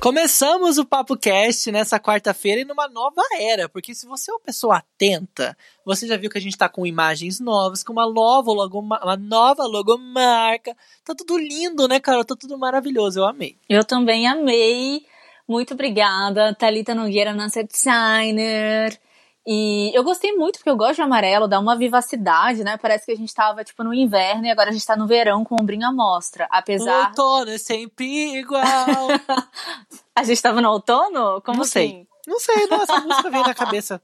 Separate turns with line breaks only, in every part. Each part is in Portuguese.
Começamos o Papo Cast nessa quarta-feira e numa nova era, porque se você é uma pessoa atenta, você já viu que a gente tá com imagens novas, com uma nova, uma nova logomarca. Tá tudo lindo, né, Carol? Tá tudo maravilhoso, eu amei.
Eu também amei. Muito obrigada, Thalita Nogueira, nossa designer. E eu gostei muito, porque eu gosto de amarelo, dá uma vivacidade, né? Parece que a gente tava, tipo, no inverno e agora a gente tá no verão com ombrinho à mostra. Apesar.
O outono é sempre igual.
a gente tava no outono? Como
Não
assim?
sei. Não sei, não, essa música veio na cabeça.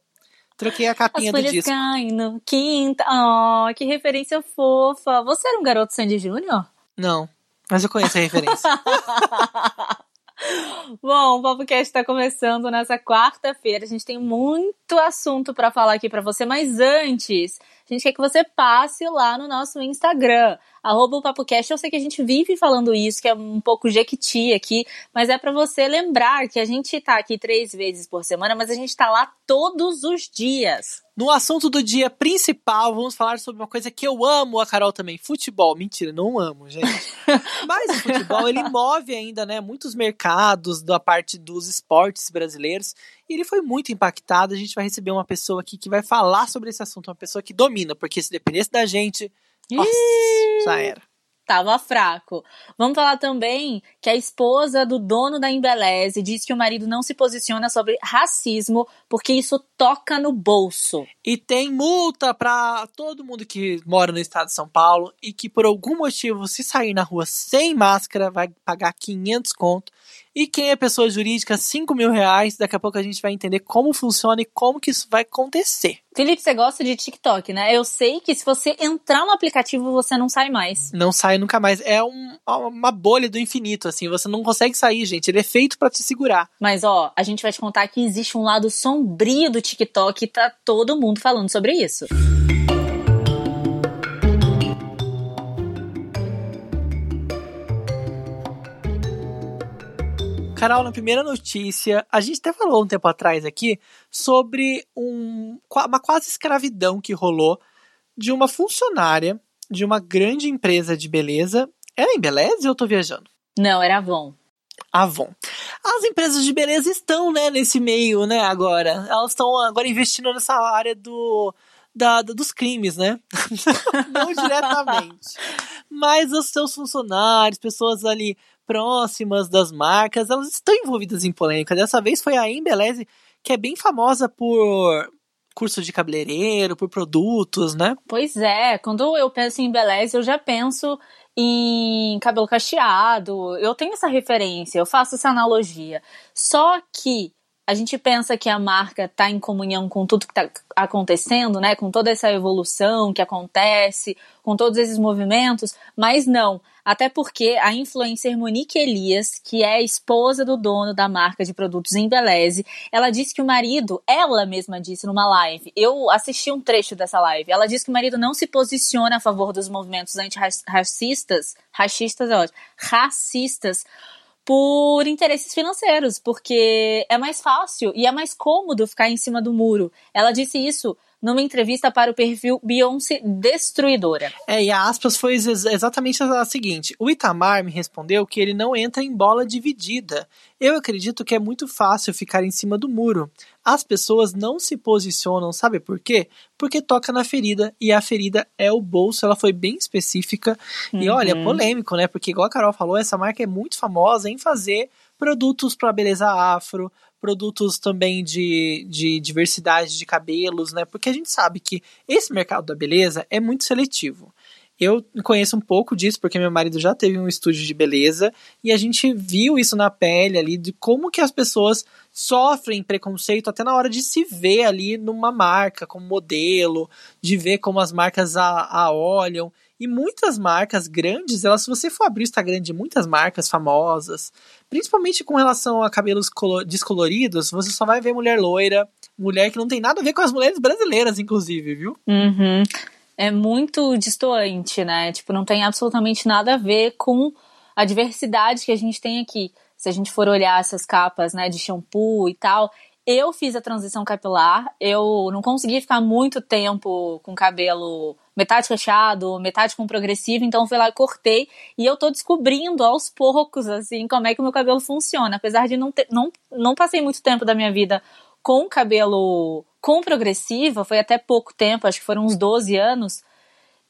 Troquei a capinha
As
do disco.
caem no quinta. Oh, que referência fofa. Você era um garoto Sandy Júnior?
Não, mas eu conheço a referência.
Bom, o podcast está começando nessa quarta-feira. A gente tem muito assunto para falar aqui para você, mas antes, a gente quer que você passe lá no nosso Instagram, arroba o PapoCast. Eu sei que a gente vive falando isso, que é um pouco jequiti aqui, mas é para você lembrar que a gente tá aqui três vezes por semana, mas a gente tá lá todos os dias.
No assunto do dia principal, vamos falar sobre uma coisa que eu amo, a Carol também, futebol. Mentira, não amo, gente. Mas o futebol, ele move ainda, né, muitos mercados da parte dos esportes brasileiros. E ele foi muito impactado. A gente vai receber uma pessoa aqui que vai falar sobre esse assunto, uma pessoa que domina, porque se dependesse da gente, nossa, já era.
Tava fraco. Vamos falar também que a esposa do dono da Embeleze diz que o marido não se posiciona sobre racismo porque isso toca no bolso.
E tem multa pra todo mundo que mora no estado de São Paulo e que por algum motivo, se sair na rua sem máscara, vai pagar 500 conto. E quem é pessoa jurídica, 5 mil reais. Daqui a pouco a gente vai entender como funciona e como que isso vai acontecer.
Felipe, você gosta de TikTok, né? Eu sei que se você entrar no aplicativo, você não sai mais.
Não sai nunca mais. É um- uma bolha do infinito, assim. Você não consegue sair, gente. Ele é feito pra te segurar.
Mas ó, a gente vai te contar que existe um lado sombrio do TikTok e tá todo mundo falando sobre isso.
Carol, na primeira notícia, a gente até falou um tempo atrás aqui sobre um, uma quase escravidão que rolou de uma funcionária de uma grande empresa de beleza. Era em Beleza ou eu tô viajando?
Não, era Avon.
Avon. As empresas de beleza estão, né, nesse meio, né, agora. Elas estão agora investindo nessa área do, da, da- dos crimes, né? Não diretamente. Mas os seus funcionários, pessoas ali próximas das marcas, elas estão envolvidas em polêmica. Dessa vez foi a Embeleze, que é bem famosa por curso de cabeleireiro, por produtos, né?
Pois é, quando eu penso em beleza, eu já penso em cabelo cacheado. Eu tenho essa referência, eu faço essa analogia. Só que a gente pensa que a marca tá em comunhão com tudo que tá acontecendo, né? Com toda essa evolução que acontece, com todos esses movimentos, mas não. Até porque a influencer Monique Elias, que é a esposa do dono da marca de produtos Embeleze, ela disse que o marido, ela mesma disse numa live, eu assisti um trecho dessa live, ela disse que o marido não se posiciona a favor dos movimentos antirracistas, racistas é ótimo, racistas, por interesses financeiros, porque é mais fácil e é mais cômodo ficar em cima do muro. Ela disse isso numa entrevista para o perfil Beyoncé Destruidora.
É, e a aspas foi ex- exatamente a seguinte: o Itamar me respondeu que ele não entra em bola dividida. Eu acredito que é muito fácil ficar em cima do muro. As pessoas não se posicionam, sabe por quê? Porque toca na ferida e a ferida é o bolso. Ela foi bem específica e olha,
Uhum.
polêmico, né? Porque igual a Carol falou, essa marca é muito famosa em fazer produtos para beleza afro, produtos também de, de diversidade de cabelos, né? Porque a gente sabe que esse mercado da beleza é muito seletivo. Eu conheço um pouco disso porque meu marido já teve um estúdio de beleza e a gente viu isso na pele ali de como que as pessoas sofrem preconceito até na hora de se ver ali numa marca como modelo, de ver como as marcas a, a olham. E muitas marcas grandes, elas, se você for abrir o Instagram de muitas marcas famosas, principalmente com relação a cabelos colo- descoloridos, você só vai ver mulher loira, mulher que não tem nada a ver com as mulheres brasileiras, inclusive, viu?
Uhum. é muito distoante, né? Tipo, não tem absolutamente nada a ver com a diversidade que a gente tem aqui. Se a gente for olhar essas capas, né, de shampoo e tal, eu fiz a transição capilar, eu não consegui ficar muito tempo com cabelo metade cacheado, metade com progressivo, então fui lá e cortei e eu tô descobrindo aos poucos, assim, como é que o meu cabelo funciona. Apesar de não ter, não, não passei muito tempo da minha vida com cabelo com progressiva, foi até pouco tempo, acho que foram uns 12 anos.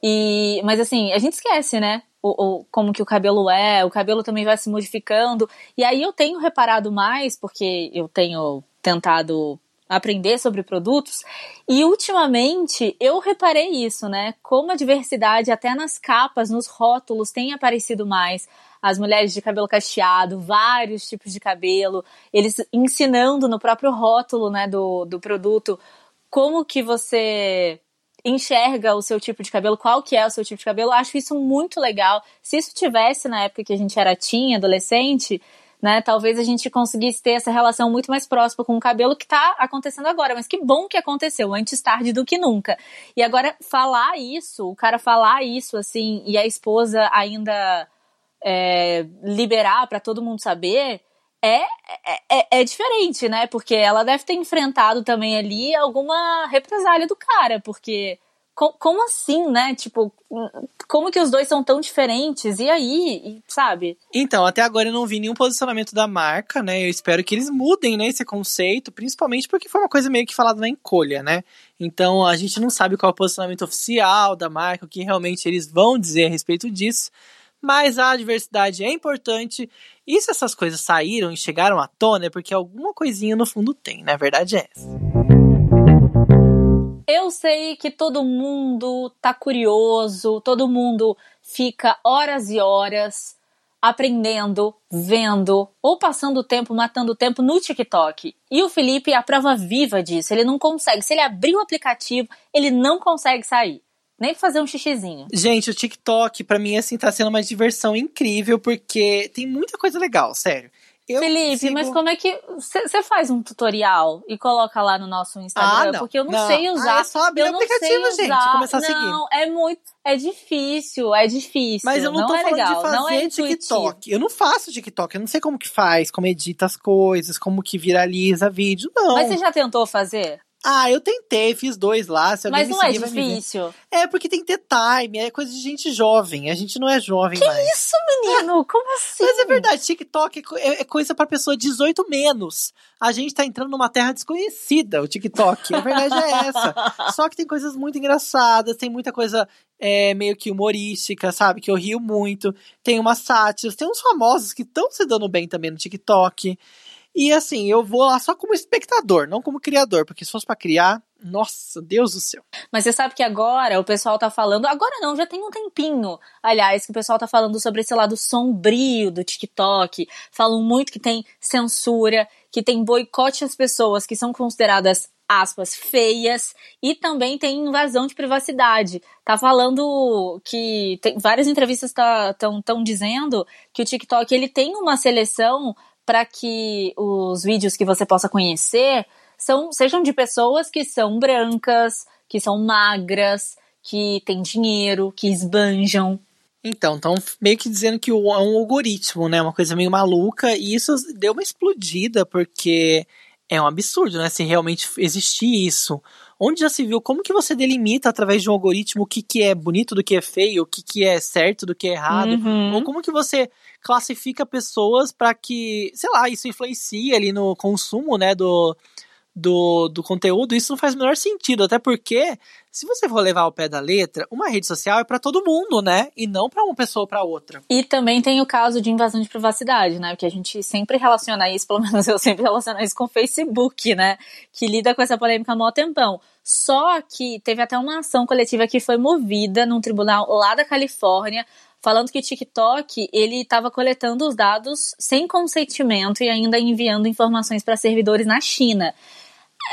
E, mas assim, a gente esquece, né? O, o, como que o cabelo é, o cabelo também vai se modificando. E aí eu tenho reparado mais, porque eu tenho tentado aprender sobre produtos. E ultimamente eu reparei isso, né? Como a diversidade, até nas capas, nos rótulos, tem aparecido mais. As mulheres de cabelo cacheado, vários tipos de cabelo, eles ensinando no próprio rótulo né, do, do produto como que você enxerga o seu tipo de cabelo, qual que é o seu tipo de cabelo. Acho isso muito legal. Se isso tivesse na época que a gente era teen, adolescente, né? Talvez a gente conseguisse ter essa relação muito mais próxima com o cabelo que está acontecendo agora. Mas que bom que aconteceu, antes tarde do que nunca. E agora, falar isso, o cara falar isso, assim, e a esposa ainda é, liberar para todo mundo saber. É, é, é, diferente, né? Porque ela deve ter enfrentado também ali alguma represália do cara, porque como assim, né? Tipo, como que os dois são tão diferentes? E aí, sabe?
Então, até agora eu não vi nenhum posicionamento da marca, né? Eu espero que eles mudem, né, esse conceito, principalmente porque foi uma coisa meio que falada na encolha, né? Então, a gente não sabe qual é o posicionamento oficial da marca, o que realmente eles vão dizer a respeito disso. Mas a diversidade é importante. E se essas coisas saíram e chegaram à tona, é porque alguma coisinha no fundo tem, né? A verdade é essa.
Eu sei que todo mundo tá curioso, todo mundo fica horas e horas aprendendo, vendo ou passando tempo, matando tempo no TikTok. E o Felipe é a prova viva disso. Ele não consegue. Se ele abrir o aplicativo, ele não consegue sair. Nem fazer um xixizinho.
Gente, o TikTok, para mim, assim, tá sendo uma diversão incrível, porque tem muita coisa legal, sério.
Eu Felipe, sigo... mas como é que. Você faz um tutorial e coloca lá no nosso Instagram? Ah, não, porque eu não, não, sei usar. Ah, é
só abrir
o
aplicativo, gente, começar a seguir.
Não, é muito. É difícil, é difícil.
Mas eu não, não tô
é
falando
legal,
de fazer
não é
TikTok. Eu não faço TikTok, eu não sei como que faz, como edita as coisas, como que viraliza vídeo, não.
Mas você já tentou fazer?
Ah, eu tentei, fiz dois lá. Se
Mas
não
é difícil.
É, porque tem que ter time, é coisa de gente jovem. A gente não é jovem
que
mais.
Que isso, menino? Como assim?
Mas é verdade, TikTok é, é coisa pra pessoa 18 menos. A gente tá entrando numa terra desconhecida, o TikTok. A verdade é essa. Só que tem coisas muito engraçadas, tem muita coisa é, meio que humorística, sabe? Que eu rio muito. Tem umas sátiras, tem uns famosos que estão se dando bem também no TikTok. E assim, eu vou lá só como espectador, não como criador, porque se fosse para criar, nossa, Deus do céu.
Mas você sabe que agora o pessoal tá falando, agora não, já tem um tempinho, aliás, que o pessoal tá falando sobre esse lado sombrio do TikTok. Falam muito que tem censura, que tem boicote às pessoas que são consideradas aspas, feias e também tem invasão de privacidade. Tá falando que tem, várias entrevistas estão tá, dizendo que o TikTok ele tem uma seleção para que os vídeos que você possa conhecer são, sejam de pessoas que são brancas, que são magras, que têm dinheiro, que esbanjam.
Então, estão meio que dizendo que é um algoritmo, né? Uma coisa meio maluca. E isso deu uma explodida, porque é um absurdo, né? Se realmente existir isso. Onde já se viu como que você delimita através de um algoritmo o que, que é bonito do que é feio, o que, que é certo do que é errado,
uhum.
ou como que você classifica pessoas para que, sei lá, isso influencie ali no consumo, né, do, do, do conteúdo, isso não faz o menor sentido, até porque se você for levar ao pé da letra, uma rede social é para todo mundo, né? E não para uma pessoa ou para outra.
E também tem o caso de invasão de privacidade, né? Porque a gente sempre relaciona isso, pelo menos eu sempre relaciono isso com o Facebook, né? Que lida com essa polêmica há mó tempão. Só que teve até uma ação coletiva que foi movida num tribunal lá da Califórnia falando que o TikTok ele estava coletando os dados sem consentimento e ainda enviando informações para servidores na China.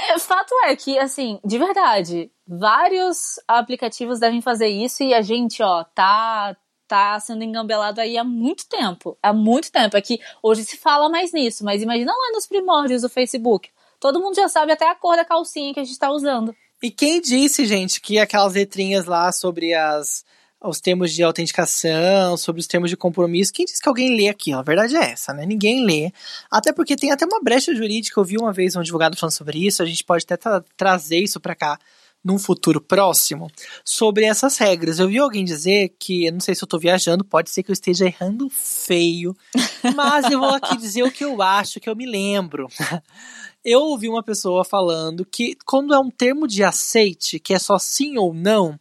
É, fato é que, assim, de verdade, vários aplicativos devem fazer isso e a gente, ó, tá tá sendo engambelado aí há muito tempo. Há muito tempo. É que hoje se fala mais nisso, mas imagina lá nos primórdios do Facebook. Todo mundo já sabe até a cor da calcinha que a gente tá usando.
E quem disse, gente, que aquelas letrinhas lá sobre as os termos de autenticação, sobre os termos de compromisso. Quem disse que alguém lê aquilo? A verdade é essa, né? Ninguém lê. Até porque tem até uma brecha jurídica. Eu vi uma vez um advogado falando sobre isso. A gente pode até tra trazer isso para cá num futuro próximo sobre essas regras. Eu vi alguém dizer que, não sei se eu tô viajando, pode ser que eu esteja errando feio, mas eu vou aqui dizer o que eu acho, que eu me lembro. Eu ouvi uma pessoa falando que quando é um termo de aceite, que é só sim ou não,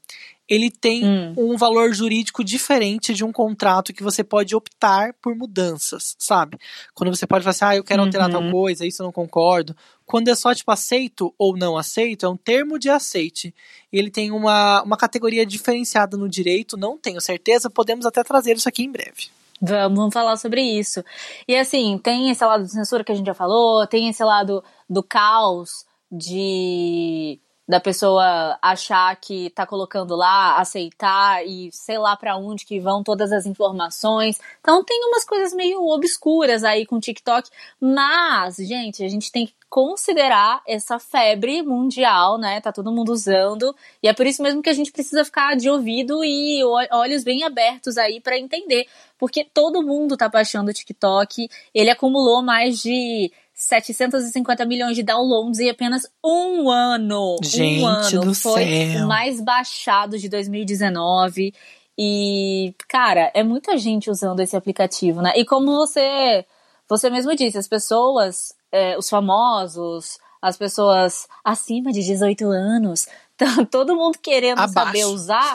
ele tem hum. um valor jurídico diferente de um contrato que você pode optar por mudanças, sabe? Quando você pode falar assim, ah, eu quero alterar tal uhum. coisa, isso eu não concordo. Quando é só, tipo, aceito ou não aceito, é um termo de aceite. Ele tem uma, uma categoria diferenciada no direito, não tenho certeza, podemos até trazer isso aqui em breve.
Vamos, vamos falar sobre isso. E assim, tem esse lado de censura que a gente já falou, tem esse lado do caos de da pessoa achar que tá colocando lá, aceitar e sei lá para onde que vão todas as informações. Então tem umas coisas meio obscuras aí com o TikTok, mas, gente, a gente tem que considerar essa febre mundial, né? Tá todo mundo usando, e é por isso mesmo que a gente precisa ficar de ouvido e olhos bem abertos aí para entender, porque todo mundo tá baixando o TikTok. Ele acumulou mais de 750 milhões de downloads em apenas um ano.
Gente
um ano.
do
Foi
céu.
o mais baixado de 2019. E, cara, é muita gente usando esse aplicativo, né? E como você, você mesmo disse, as pessoas, é, os famosos, as pessoas acima de 18 anos, tá todo mundo querendo
Abaixo.
saber usar.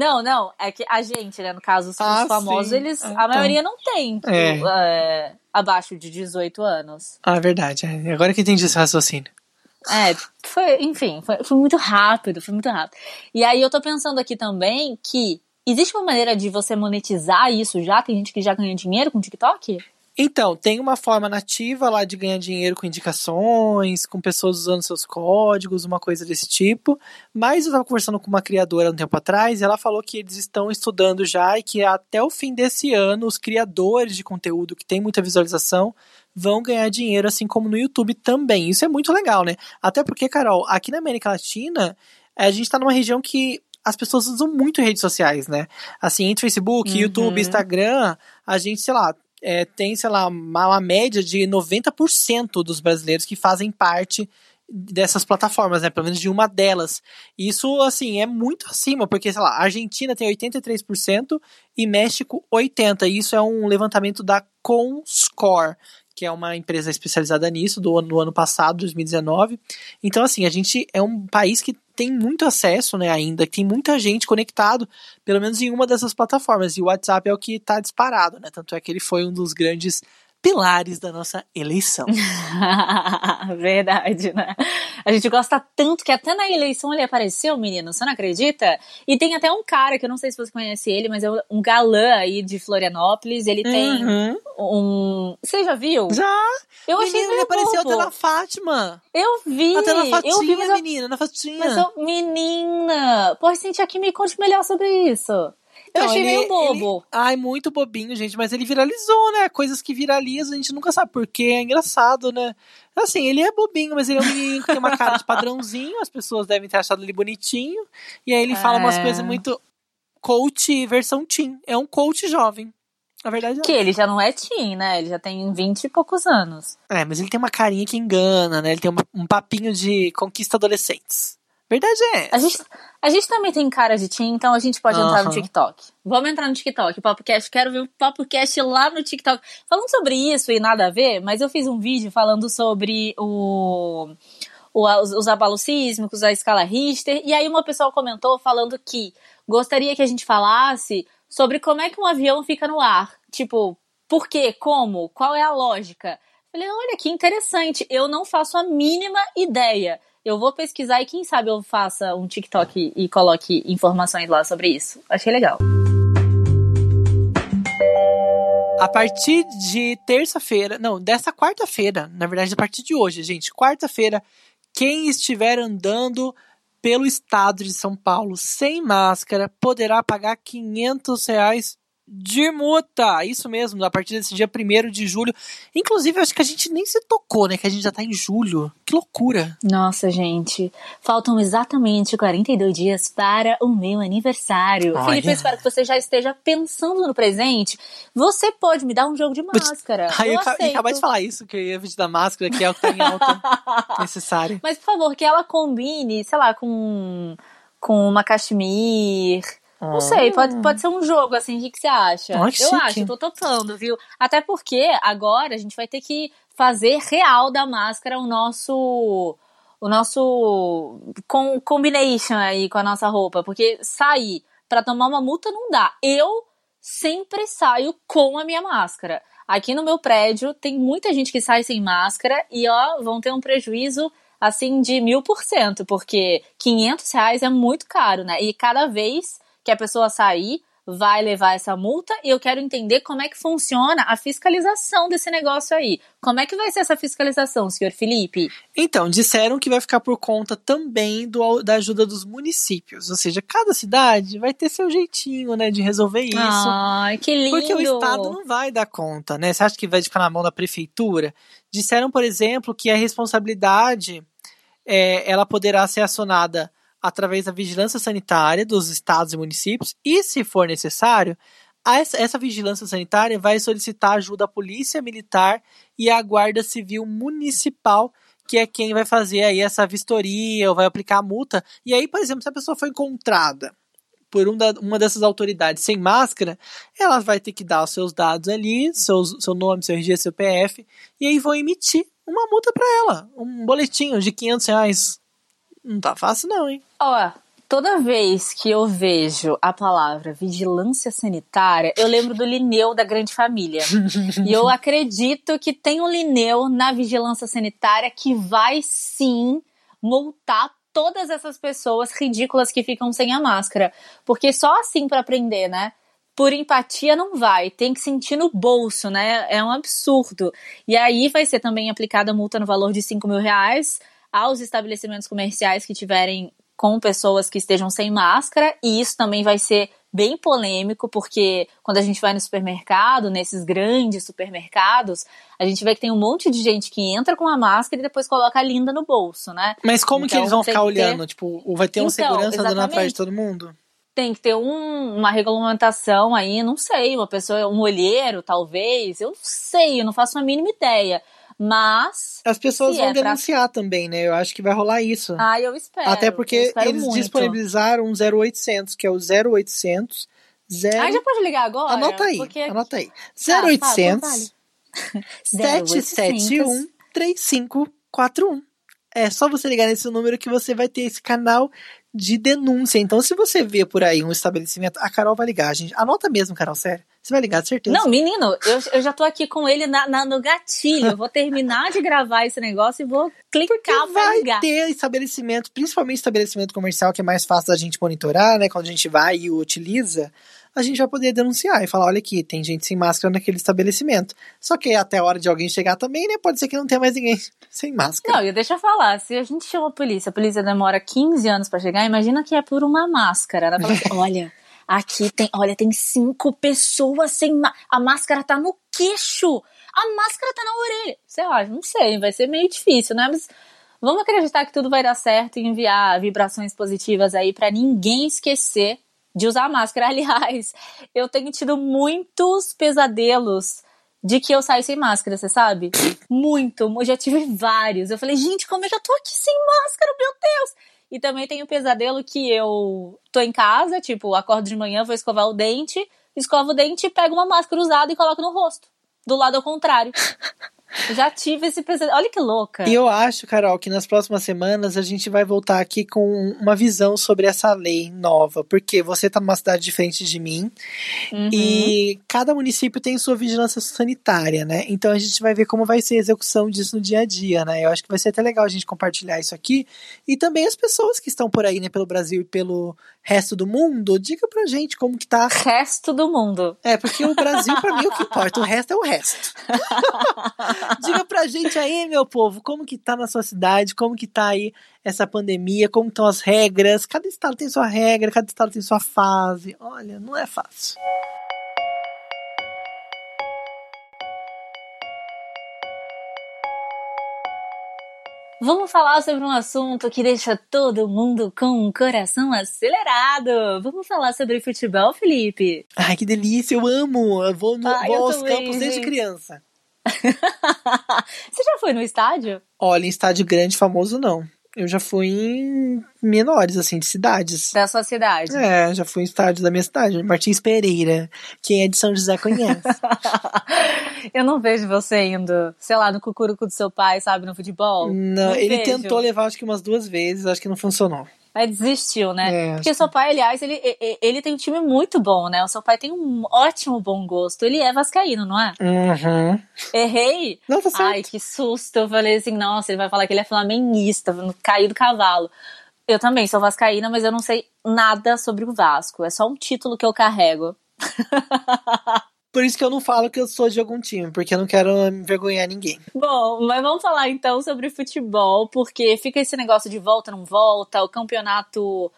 Não, não, é que a gente, né, no caso, os
Ah,
famosos,
sim.
eles,
Ah,
a
tá.
maioria não tem
É.
é, abaixo de 18 anos.
Ah, verdade. é. Agora que entendi esse raciocínio.
É, foi, enfim, foi, foi muito rápido, foi muito rápido. E aí eu tô pensando aqui também que existe uma maneira de você monetizar isso já? Tem gente que já ganha dinheiro com o TikTok?
Então, tem uma forma nativa lá de ganhar dinheiro com indicações, com pessoas usando seus códigos, uma coisa desse tipo. Mas eu estava conversando com uma criadora um tempo atrás e ela falou que eles estão estudando já e que até o fim desse ano os criadores de conteúdo que tem muita visualização vão ganhar dinheiro, assim como no YouTube também. Isso é muito legal, né? Até porque, Carol, aqui na América Latina, a gente está numa região que as pessoas usam muito redes sociais, né? Assim, entre Facebook,
Uhum.
YouTube, Instagram, a gente, sei lá, é, tem, sei lá, uma, uma média de 90% dos brasileiros que fazem parte dessas plataformas, né? Pelo menos de uma delas. Isso, assim, é muito acima, porque, sei lá, a Argentina tem 83% e México 80%. E isso é um levantamento da Comscore, que é uma empresa especializada nisso, do, no ano passado, 2019. Então, assim, a gente é um país que tem muito acesso, né, ainda, tem muita gente conectado, pelo menos em uma dessas plataformas. E o WhatsApp é o que está disparado, né? Tanto é que ele foi um dos grandes pilares da nossa eleição.
Verdade, né? A gente gosta tanto que até na eleição ele apareceu, menino, você não acredita? E tem até um cara, que eu não sei se você conhece ele, mas é um galã aí de Florianópolis. Ele tem
Uhum.
um. Você já viu?
Já!
Eu achei
menina, ele apareceu até na Fátima.
Eu vi.
Até na fatinha,
eu vi, mas eu,
menina, na fatinha.
mas eu- menina. Pô, Cintia, aqui me conte melhor sobre isso. Eu
Então,
achei
ele-
meio bobo.
Ai, muito bobinho, gente, mas ele viralizou, né? Coisas que viralizam, a gente nunca sabe porquê, é engraçado, né? Assim, ele é bobinho, mas ele é um menino que tem uma cara de padrãozinho, as pessoas devem ter achado ele bonitinho, e aí ele fala umas
É.
coisas muito coach versão teen. É um coach jovem. Na verdade, é.
Que ele já não é teen, né? Ele já tem 20 e poucos anos.
É, mas ele tem uma carinha que engana, né? Ele tem um papinho de conquista adolescentes. Verdade é essa.
A gente, a gente também tem cara de teen, então a gente pode entrar no. TikTok. Vamos entrar no TikTok, PapoCast. Quero ver o PapoCast lá no TikTok. Falando sobre isso e nada a ver, mas eu fiz um vídeo falando sobre o, o- os, os abalos sísmicos, a escala Richter, e aí uma pessoa comentou falando que gostaria que a gente falasse sobre como é que um avião fica no ar. Tipo, por quê? Como? Qual é a lógica? Falei, olha que interessante, eu não faço a mínima ideia. Eu vou pesquisar e quem sabe eu faça um TikTok e coloque informações lá sobre isso. Achei legal.
A partir de terça-feira, não, dessa quarta-feira, na verdade, a partir de hoje, gente, quarta-feira, quem estiver andando pelo estado de São Paulo sem máscara poderá pagar 500 reais de multa. Isso mesmo, a partir desse dia 1 de julho. Inclusive, eu acho que a gente nem se tocou, né? Que a gente já tá em julho. Que loucura.
Nossa, gente. Faltam exatamente 42 dias para o meu aniversário.
Olha.
Felipe, eu espero que você já esteja pensando no presente. Você pode me dar um jogo de máscara.
Aí
eu
eu, acabei de falar isso, que eu ia vestir da máscara, que é o que tá em alta necessário.
Mas, por favor, que ela combine, sei lá, com, com uma cachemir. Não sei, pode, pode ser um jogo, assim, o que, que você acha?
Ah, que
eu
chique.
acho, tô topando, viu? Até porque agora a gente vai ter que fazer real da máscara o nosso. O nosso com, combination aí com a nossa roupa. Porque sair pra tomar uma multa não dá. Eu sempre saio com a minha máscara. Aqui no meu prédio tem muita gente que sai sem máscara e ó, vão ter um prejuízo assim de mil por cento, porque 500 reais é muito caro, né? E cada vez que a pessoa sair, vai levar essa multa e eu quero entender como é que funciona a fiscalização desse negócio aí. Como é que vai ser essa fiscalização, senhor Felipe?
Então, disseram que vai ficar por conta também do, da ajuda dos municípios. Ou seja, cada cidade vai ter seu jeitinho, né, de resolver isso.
Ai, que lindo!
Porque o Estado não vai dar conta, né? Você acha que vai ficar na mão da prefeitura? Disseram, por exemplo, que a responsabilidade é, ela poderá ser acionada através da vigilância sanitária dos estados e municípios e, se for necessário, essa, vigilância sanitária vai solicitar ajuda à polícia militar e à guarda civil municipal que é quem vai fazer aí essa vistoria ou vai aplicar a multa. E aí, por exemplo, se a pessoa foi encontrada por um uma dessas autoridades sem máscara, ela vai ter que dar os seus dados ali, seus, seu nome, seu RG, seu PF, e aí vão emitir uma multa para ela, um boletinho de 500 reais. Não tá fácil não, hein?
Ó, toda vez que eu vejo a palavra vigilância sanitária, eu lembro do Lineu da Grande Família. e eu acredito que tem um Lineu na vigilância sanitária que vai sim multar todas essas pessoas ridículas que ficam sem a máscara. Porque só assim para aprender, né? Por empatia não vai, tem que sentir no bolso, né? É um absurdo. E aí vai ser também aplicada multa no valor de 5 mil reais aos estabelecimentos comerciais que tiverem com pessoas que estejam sem máscara, e isso também vai ser bem polêmico, porque quando a gente vai no supermercado, nesses grandes supermercados, a gente vê que tem um monte de gente que entra com a máscara e depois coloca a linda no bolso, né?
Mas como que
Então,
eles vão
tem
ficar
que ter-
olhando? Tipo, vai ter um
Então,
segurança andando atrás
exatamente.
de todo mundo?
Tem que ter um- uma regulamentação aí, não sei, uma pessoa, um olheiro, talvez, eu não sei, eu não faço a mínima ideia. Mas,
As pessoas vão
é pra-
denunciar também, né? Eu acho que vai rolar isso.
ah, eu espero.
Até porque
espero
eles
muito.
disponibilizaram um 0800, que é o 0800 0...
Ah, já pode ligar agora?
Anota aí,
Porque
anota aí.
Tá,
0800
fala,
771 3541. É só você ligar nesse número que você vai ter esse canal de denúncia. Então, se você vê por aí um estabelecimento, a Carol vai ligar, gente. Anota mesmo, Carol, sério. Você vai ligar, de certeza.
Não, menino, eu, eu já tô aqui com ele na, na- no gatilho. Eu vou terminar de gravar esse negócio e vou clicar
Porque vai
ligar.
ter estabelecimento, principalmente estabelecimento comercial, que é mais fácil da gente monitorar, né? Quando a gente vai e utiliza, a gente vai poder denunciar e falar: olha aqui, tem gente sem máscara naquele estabelecimento. Só que até a hora de alguém chegar também, né? Pode ser que não tenha mais ninguém sem máscara.
Não, e deixa eu falar, se a gente chama a polícia, a polícia demora 15 anos pra chegar, imagina que é por uma máscara. Ela fala assim, olha, aqui tem, olha, tem cinco pessoas sem. A máscara tá no queixo. A máscara tá na orelha. Sei lá, não sei, vai ser meio difícil, né? Mas vamos acreditar que tudo vai dar certo e enviar vibrações positivas aí pra ninguém esquecer de usar máscara. Aliás, eu tenho tido muitos pesadelos de que eu saio sem máscara, você sabe? Muito, eu já tive vários. Eu falei, gente, como é que eu tô aqui sem máscara, meu Deus? E também tem o pesadelo que eu tô em casa, tipo, acordo de manhã, vou escovar o dente, escovo o dente, pego uma máscara usada e coloco no rosto. Do lado ao contrário. Já tive esse pesadelo. Olha que louca.
E eu acho, Carol, que nas próximas semanas a gente vai voltar aqui com uma visão sobre essa lei nova, porque você tá numa cidade diferente de mim
Uhum.
e cada município tem sua vigilância sanitária, né? Então a gente vai ver como vai ser a execução disso no dia a dia, né? Eu acho que vai ser até legal a gente compartilhar isso aqui e também as pessoas que estão por aí, né, pelo Brasil e pelo resto do mundo, diga pra gente como que tá.
Resto do mundo.
É, porque o Brasil pra mim é o que importa, o resto é o resto. Diga pra gente aí, meu povo, como que tá na sua cidade, como que tá aí essa pandemia, como estão as regras, cada estado tem sua regra, cada estado tem sua fase. Olha, não é fácil.
Vamos falar sobre um assunto que deixa todo mundo com o coração acelerado. Vamos falar sobre futebol, Felipe.
Ai, que delícia, eu amo. Eu vou, no, ah, Ai, vou eu aos também, campos desde criança.
Você já foi no estádio?
Olha, em estádio grande famoso não. Eu já fui em menores, assim, de cidades.
Da sua cidade?
É, já fui em estádios da minha cidade. Martins Pereira. Quem é de São José conhece.
eu não vejo você indo, sei lá, no cucuruco do seu pai, sabe, no futebol.
Não, não ele vejo. tentou levar acho que umas duas vezes, acho que não funcionou.
Mas desistiu, né? É, Porque seu pai, aliás, ele, ele tem um time muito bom, né? O seu pai tem um ótimo bom gosto. Ele é vascaíno, não é?
Uhum.
Errei?
Não, tá certo.
Ai, que susto. Eu falei assim, nossa, ele vai falar que ele é flamenguista, caiu do cavalo. Eu também sou vascaína, mas eu não sei nada sobre o Vasco. É só um título que eu carrego.
Por isso que eu não falo que eu sou de algum time, porque eu não quero envergonhar ninguém.
Bom, mas vamos falar então sobre futebol, porque fica esse negócio de volta, não volta, o campeonato.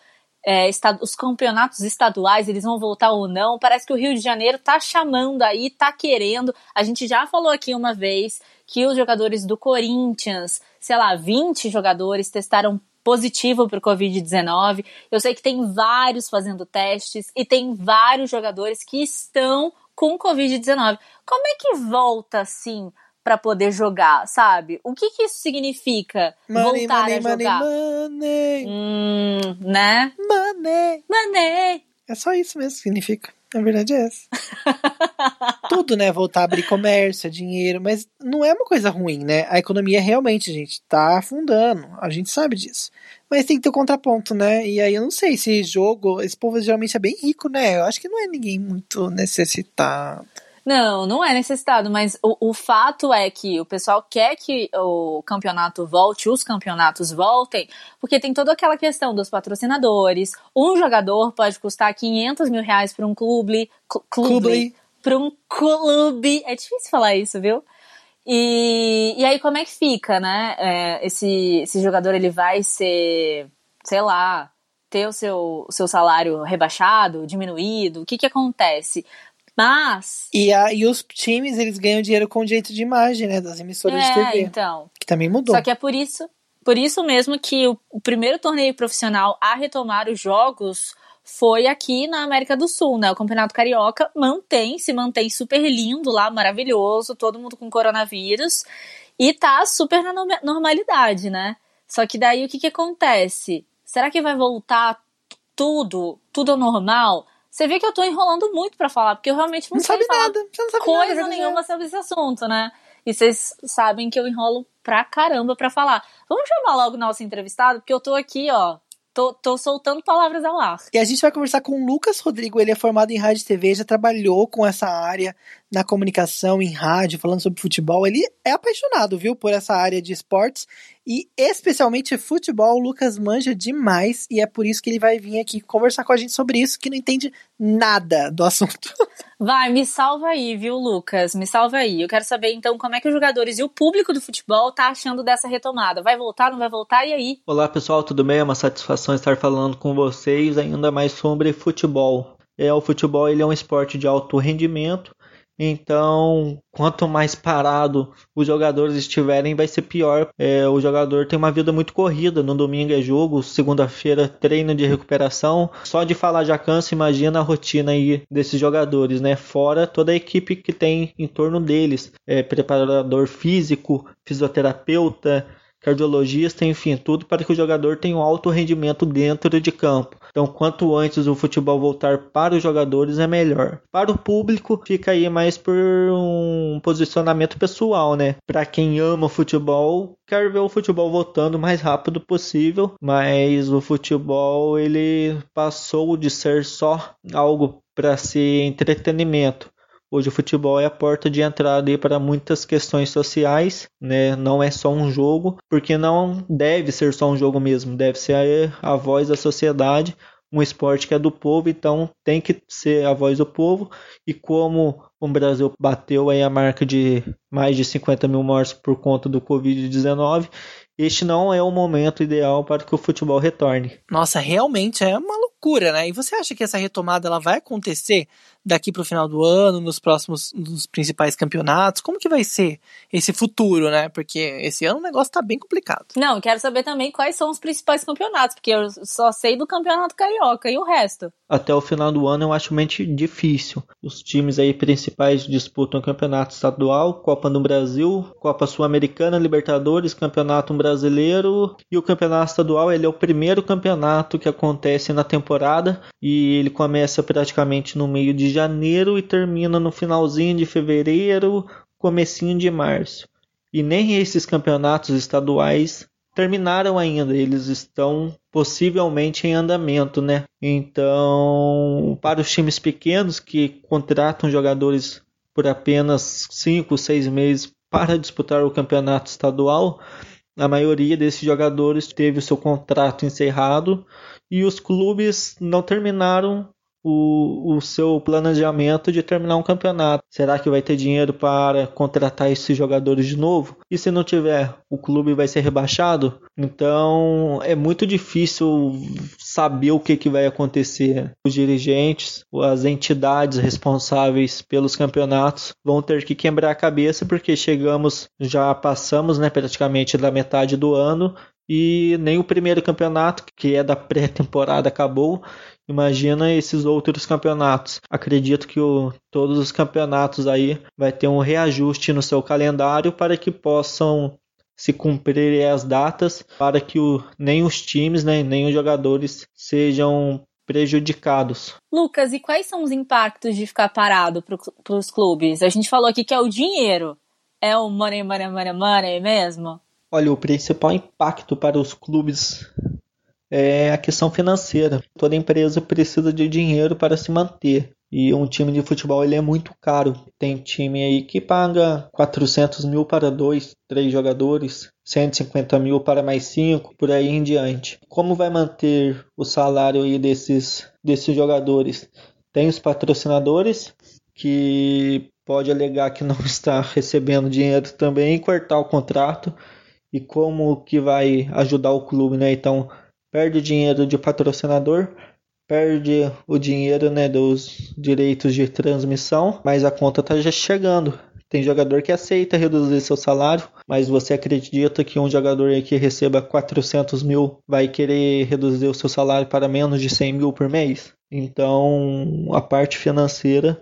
É, os campeonatos estaduais, eles vão voltar ou não. Parece que o Rio de Janeiro tá chamando aí, tá querendo. A gente já falou aqui uma vez que os jogadores do Corinthians, sei lá, 20 jogadores testaram positivo para o Covid-19. Eu sei que tem vários fazendo testes e tem vários jogadores que estão com Covid-19. Como é que volta assim para poder jogar, sabe? O que que isso significa?
Money,
voltar
money,
a jogar?
Money, money.
Hum, né?
Money.
Money.
É só isso mesmo que significa. Na verdade é essa. Tudo, né? Voltar a abrir comércio, dinheiro, mas não é uma coisa ruim, né? A economia realmente, gente, tá afundando. A gente sabe disso. Mas tem que ter o um contraponto, né? E aí eu não sei se jogo. Esse povo geralmente é bem rico, né? Eu acho que não é ninguém muito necessitado.
Não, não é necessitado, mas o, o fato é que o pessoal quer que o campeonato volte, os campeonatos voltem, porque tem toda aquela questão dos patrocinadores. Um jogador pode custar 500 mil reais para um clube. Clube. clube para um clube. É difícil falar isso, viu? E, e aí, como é que fica, né? É, esse, esse jogador ele vai ser, sei lá, ter o seu, o seu salário rebaixado, diminuído? O que, que acontece? Mas.
E, a, e os times, eles ganham dinheiro com direito de imagem, né? Das emissoras
é,
de TV.
então.
Que também mudou.
Só que é por isso, por isso mesmo que o, o primeiro torneio profissional a retomar os jogos foi aqui na América do Sul, né? O Campeonato Carioca mantém, se mantém super lindo lá, maravilhoso, todo mundo com coronavírus. E tá super na normalidade, né? Só que daí o que que acontece? Será que vai voltar tudo, tudo ao normal? Você vê que eu tô enrolando muito para falar, porque eu realmente não, não sei falar
nada. Você não sabe
coisa
nada,
nenhuma sobre esse assunto, né? E vocês sabem que eu enrolo pra caramba pra falar. Vamos chamar logo o nosso entrevistado, porque eu tô aqui, ó, Tô, tô, soltando palavras ao ar.
E a gente vai conversar com o Lucas Rodrigo. Ele é formado em rádio e TV, já trabalhou com essa área na comunicação, em rádio, falando sobre futebol. Ele é apaixonado, viu, por essa área de esportes e especialmente futebol. O Lucas manja demais e é por isso que ele vai vir aqui conversar com a gente sobre isso, que não entende nada do assunto.
Vai, me salva aí, viu, Lucas? Me salva aí. Eu quero saber então como é que os jogadores e o público do futebol tá achando dessa retomada. Vai voltar, não vai voltar? E aí?
Olá, pessoal, tudo bem? É uma satisfação estar falando com vocês ainda mais sobre futebol. É, o futebol ele é um esporte de alto rendimento então, quanto mais parado os jogadores estiverem, vai ser pior. É, o jogador tem uma vida muito corrida. No domingo é jogo, segunda-feira treino de recuperação. Só de falar já cansa, imagina a rotina aí desses jogadores, né? Fora toda a equipe que tem em torno deles. É, preparador físico, fisioterapeuta, cardiologista, enfim, tudo para que o jogador tenha um alto rendimento dentro de campo. Então, quanto antes o futebol voltar para os jogadores é melhor. Para o público, fica aí mais por um posicionamento pessoal, né? Para quem ama futebol, quer ver o futebol voltando o mais rápido possível, mas o futebol ele passou de ser só algo para ser entretenimento Hoje o futebol é a porta de entrada para muitas questões sociais, né? Não é só um jogo, porque não deve ser só um jogo mesmo, deve ser a, a voz da sociedade, um esporte que é do povo, então tem que ser a voz do povo. E como o Brasil bateu aí a marca de mais de 50 mil mortes por conta do Covid-19, este não é o momento ideal para que o futebol retorne.
Nossa, realmente é uma loucura, né? E você acha que essa retomada ela vai acontecer daqui para o final do ano, nos próximos, nos principais campeonatos? Como que vai ser esse futuro, né? Porque esse ano o negócio tá bem complicado.
Não, quero saber também quais são os principais campeonatos, porque eu só sei do campeonato carioca e o resto.
Até o final do ano eu acho muito difícil. Os times aí principais disputam o campeonato estadual, Copa do Brasil, Copa Sul-Americana, Libertadores, Campeonato Brasileiro e o campeonato estadual ele é o primeiro campeonato que acontece na temporada e ele começa praticamente no meio de janeiro e termina no finalzinho de fevereiro, comecinho de março. E nem esses campeonatos estaduais terminaram ainda, eles estão possivelmente em andamento, né? Então, para os times pequenos que contratam jogadores por apenas 5, 6 meses para disputar o campeonato estadual, a maioria desses jogadores teve o seu contrato encerrado e os clubes não terminaram o, o seu planejamento de terminar um campeonato. Será que vai ter dinheiro para contratar esses jogadores de novo? E se não tiver, o clube vai ser rebaixado? Então é muito difícil saber o que, que vai acontecer. Os dirigentes, as entidades responsáveis pelos campeonatos vão ter que quebrar a cabeça porque chegamos, já passamos né, praticamente da metade do ano e nem o primeiro campeonato, que é da pré-temporada, acabou. Imagina esses outros campeonatos. Acredito que o, todos os campeonatos aí vai ter um reajuste no seu calendário para que possam se cumprir as datas para que o, nem os times né, nem os jogadores sejam prejudicados.
Lucas, e quais são os impactos de ficar parado para os clubes? A gente falou aqui que é o dinheiro. É o money, money, money, money mesmo?
Olha, o principal impacto para os clubes é a questão financeira. Toda empresa precisa de dinheiro para se manter. E um time de futebol ele é muito caro. Tem time aí que paga 400 mil para dois, três jogadores, 150 mil para mais cinco, por aí em diante. Como vai manter o salário aí desses, desses jogadores? Tem os patrocinadores que pode alegar que não está recebendo dinheiro também e cortar o contrato e como que vai ajudar o clube, né? Então, perde dinheiro de patrocinador, perde o dinheiro, né, dos direitos de transmissão, mas a conta tá já chegando. Tem jogador que aceita reduzir seu salário, mas você acredita que um jogador que receba 400 mil vai querer reduzir o seu salário para menos de 100 mil por mês? Então, a parte financeira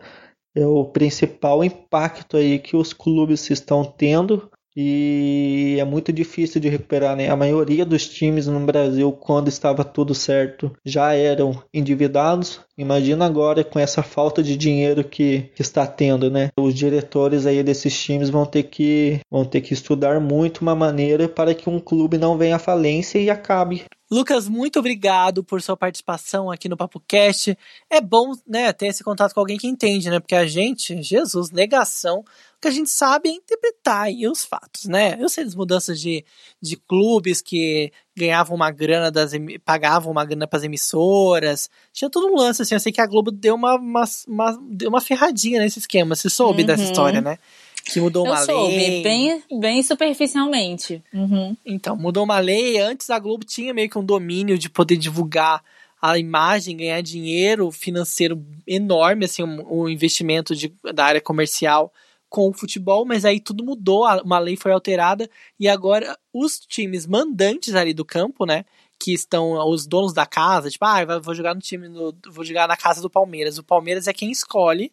é o principal impacto aí que os clubes estão tendo e é muito difícil de recuperar, né? A maioria dos times no Brasil, quando estava tudo certo, já eram endividados. Imagina agora com essa falta de dinheiro que, que, está tendo, né? Os diretores aí desses times vão ter que vão ter que estudar muito uma maneira para que um clube não venha à falência e acabe
Lucas, muito obrigado por sua participação aqui no Papo Cast. É bom, né, ter esse contato com alguém que entende, né? Porque a gente, Jesus, negação, que a gente sabe é interpretar aí os fatos, né? Eu sei das mudanças de, de clubes que ganhavam uma grana das pagavam uma grana para as emissoras. Tinha todo um lance assim, eu sei que a Globo deu uma, uma, uma deu uma ferradinha nesse esquema. Você soube uhum. dessa história, né? que mudou
eu
uma
soube,
lei.
Bem, bem superficialmente. Uhum.
Então, mudou uma lei. Antes a Globo tinha meio que um domínio de poder divulgar a imagem, ganhar dinheiro financeiro enorme, assim, um, um investimento de, da área comercial com o futebol, mas aí tudo mudou, uma lei foi alterada e agora os times mandantes ali do campo, né, que estão os donos da casa, tipo, ah, vou jogar no time, no, vou jogar na casa do Palmeiras. O Palmeiras é quem escolhe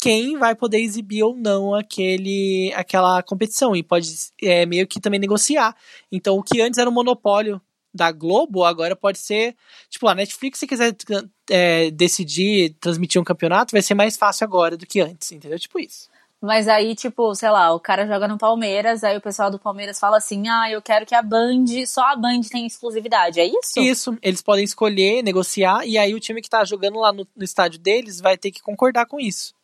quem vai poder exibir ou não aquele, aquela competição e pode é, meio que também negociar. Então, o que antes era um monopólio da Globo, agora pode ser. Tipo, a Netflix, se quiser é, decidir transmitir um campeonato, vai ser mais fácil agora do que antes, entendeu? Tipo isso.
Mas aí, tipo, sei lá, o cara joga no Palmeiras, aí o pessoal do Palmeiras fala assim: ah, eu quero que a Band, só a Band tem exclusividade, é isso?
Isso, eles podem escolher, negociar, e aí o time que tá jogando lá no, no estádio deles vai ter que concordar com isso.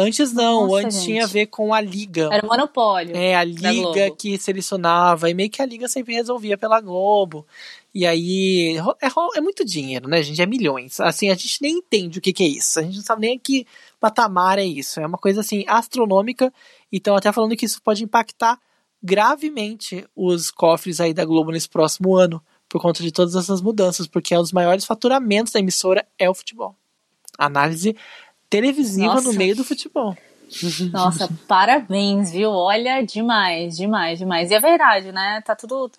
Antes não, Nossa, antes gente. tinha a ver com a liga.
Era o monopólio.
É, a liga que selecionava, e meio que a liga sempre resolvia pela Globo. E aí, é, é, muito dinheiro, né, gente? É milhões. Assim, a gente nem entende o que, que é isso. A gente não sabe nem que patamar é isso. É uma coisa, assim, astronômica. Então, até falando que isso pode impactar gravemente os cofres aí da Globo nesse próximo ano por conta de todas essas mudanças, porque é um dos maiores faturamentos da emissora é o futebol. Análise televisiva Nossa. no meio do futebol.
Nossa, parabéns, viu? Olha, demais, demais, demais. E é verdade, né? Tá tudo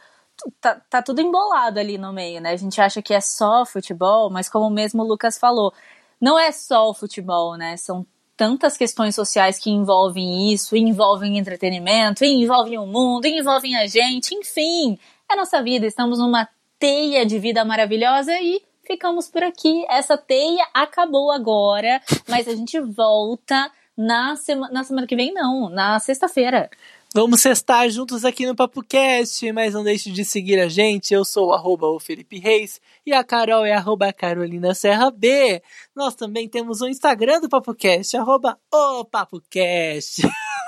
tá, tá tudo embolado ali no meio, né? A gente acha que é só futebol, mas como mesmo o Lucas falou, não é só o futebol, né? São tantas questões sociais que envolvem isso, envolvem entretenimento, envolvem o mundo, envolvem a gente, enfim, é a nossa vida. Estamos numa teia de vida maravilhosa e ficamos por aqui. Essa teia acabou agora, mas a gente volta na, sema na semana que vem, não, na sexta-feira.
Vamos estar juntos aqui no PapoCast, mas não deixe de seguir a gente. Eu sou o, Felipe Reis e a Carol é arroba Carolina Serra B. Nós também temos o Instagram do PapoCast, arroba o PapoCast.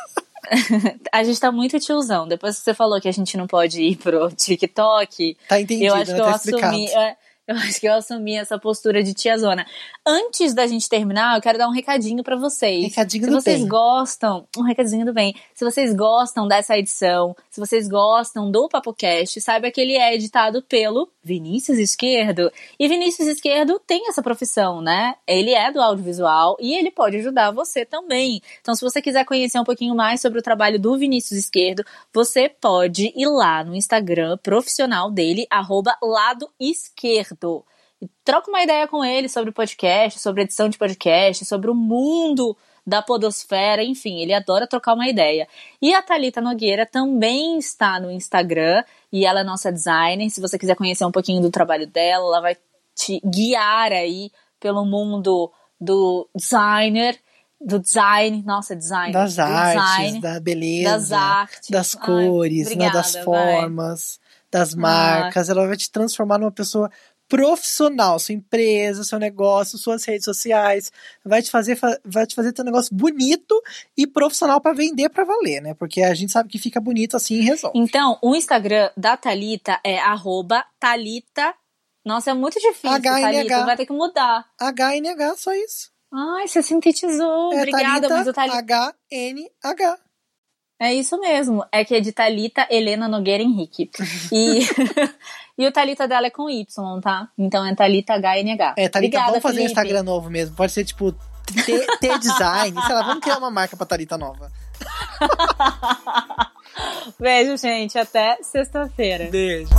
a gente tá muito tiozão. Depois que você falou que a gente não pode ir pro TikTok,
tá entendido,
eu acho
né?
que eu
tá
assumi. É, eu acho que eu assumi essa postura de tiazona. Antes da gente terminar, eu quero dar um recadinho para vocês.
Recadinho
se
do
vocês
bem.
gostam, um recadinho do bem. Se vocês gostam dessa edição, se vocês gostam do PapoCast, saiba que ele é editado pelo Vinícius Esquerdo. E Vinícius Esquerdo tem essa profissão, né? Ele é do audiovisual e ele pode ajudar você também. Então, se você quiser conhecer um pouquinho mais sobre o trabalho do Vinícius Esquerdo, você pode ir lá no Instagram profissional dele, arroba lado esquerdo troca uma ideia com ele sobre podcast, sobre edição de podcast, sobre o mundo da podosfera, enfim, ele adora trocar uma ideia. E a Talita Nogueira também está no Instagram e ela é nossa designer. Se você quiser conhecer um pouquinho do trabalho dela, ela vai te guiar aí pelo mundo do designer, do design, nossa, design,
das artes,
design,
da beleza,
das artes,
das cores,
Ai,
né,
obrigada,
das formas, vai. das marcas. Ah. Ela vai te transformar numa pessoa profissional, sua empresa, seu negócio, suas redes sociais, vai te fazer vai te fazer ter um negócio bonito e profissional para vender para valer, né? Porque a gente sabe que fica bonito assim e resolve.
Então, o Instagram da Talita é @talita. Nossa, é muito difícil, HNH. Thalita, vai ter que mudar.
HNH, só isso.
Ai, você sintetizou.
É,
Obrigada,
Thalita,
mas o Thalita
H-N-H.
É isso mesmo. É que é de Talita Helena Nogueira Henrique. E, e o Talita dela é com Y, tá? Então é Talita HNH.
É, Talita,
Obrigada,
vamos fazer
Felipe.
um Instagram novo mesmo. Pode ser tipo T-Design. Sei lá, vamos criar uma marca pra Talita nova.
Beijo, gente. Até sexta-feira.
Beijo.